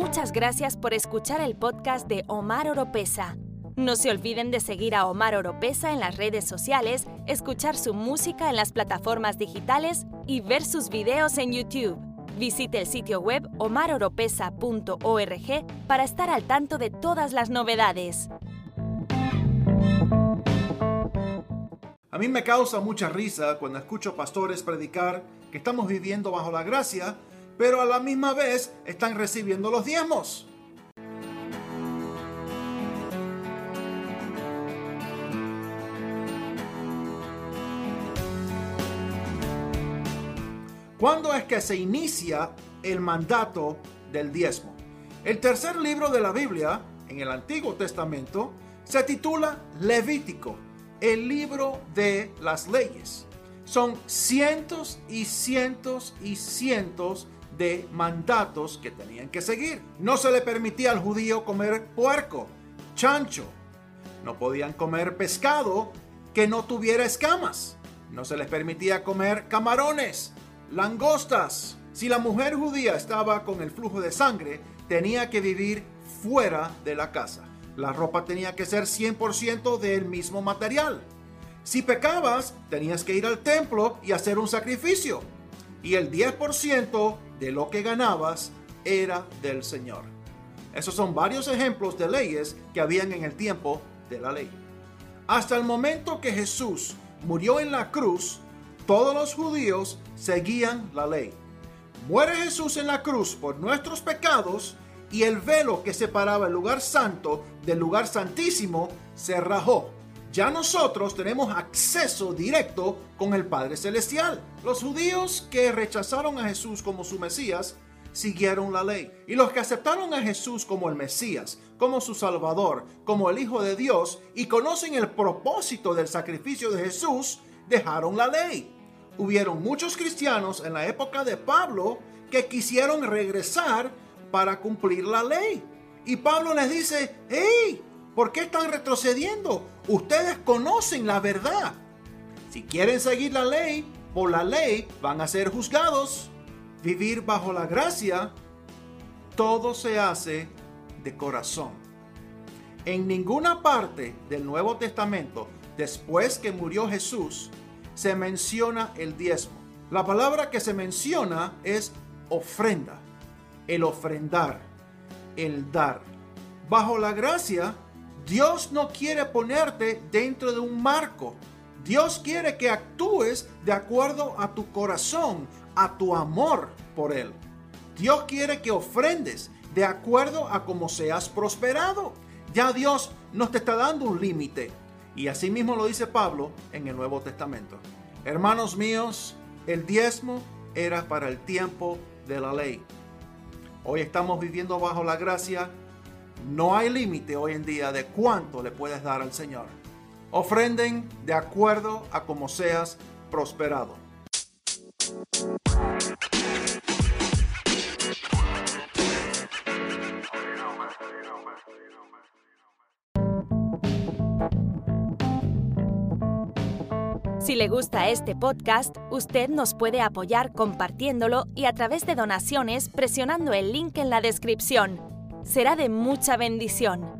Muchas gracias por escuchar el podcast de Omar Oropesa. No se olviden de seguir a Omar Oropesa en las redes sociales, escuchar su música en las plataformas digitales y ver sus videos en YouTube. Visite el sitio web omaroropesa.org para estar al tanto de todas las novedades. A mí me causa mucha risa cuando escucho pastores predicar que estamos viviendo bajo la gracia, pero a la misma vez están recibiendo los diezmos. ¿Cuándo es que se inicia el mandato del diezmo? El tercer libro de la Biblia, en el Antiguo Testamento, se titula Levítico, el libro de las leyes. Son cientos y cientos y cientos de mandatos que tenían que seguir. No se le permitía al judío comer puerco, chancho. No podían comer pescado que no tuviera escamas. No se les permitía comer camarones, langostas. Si la mujer judía estaba con el flujo de sangre, tenía que vivir fuera de la casa. La ropa tenía que ser 100% del mismo material. Si pecabas, tenías que ir al templo y hacer un sacrificio. Y el 10% de lo que ganabas era del Señor. Esos son varios ejemplos de leyes que habían en el tiempo de la ley. Hasta el momento que Jesús murió en la cruz, todos los judíos seguían la ley. Muere Jesús en la cruz por nuestros pecados y el velo que separaba el lugar santo del lugar santísimo se rajó. Ya nosotros tenemos acceso directo con el Padre Celestial. Los judíos que rechazaron a Jesús como su Mesías siguieron la ley. Y los que aceptaron a Jesús como el Mesías, como su Salvador, como el Hijo de Dios y conocen el propósito del sacrificio de Jesús, dejaron la ley hubieron muchos cristianos en la época de Pablo que quisieron regresar para cumplir la ley. Y Pablo les dice, hey, ¿por qué están retrocediendo? Ustedes conocen la verdad. Si quieren seguir la ley, por la ley van a ser juzgados. Vivir bajo la gracia, todo se hace de corazón. En ninguna parte del Nuevo Testamento, después que murió Jesús, se menciona el diezmo. La palabra que se menciona es ofrenda, el ofrendar, el dar. Bajo la gracia, Dios no quiere ponerte dentro de un marco. Dios quiere que actúes de acuerdo a tu corazón, a tu amor por Él. Dios quiere que ofrendes de acuerdo a cómo seas prosperado. Ya Dios no te está dando un límite. Y así mismo lo dice Pablo en el Nuevo Testamento. Hermanos míos, el diezmo era para el tiempo de la ley. Hoy estamos viviendo bajo la gracia. No hay límite hoy en día de cuánto le puedes dar al Señor. Ofrenden de acuerdo a cómo seas prosperado. Si le gusta este podcast, usted nos puede apoyar compartiéndolo y a través de donaciones presionando el link en la descripción. Será de mucha bendición.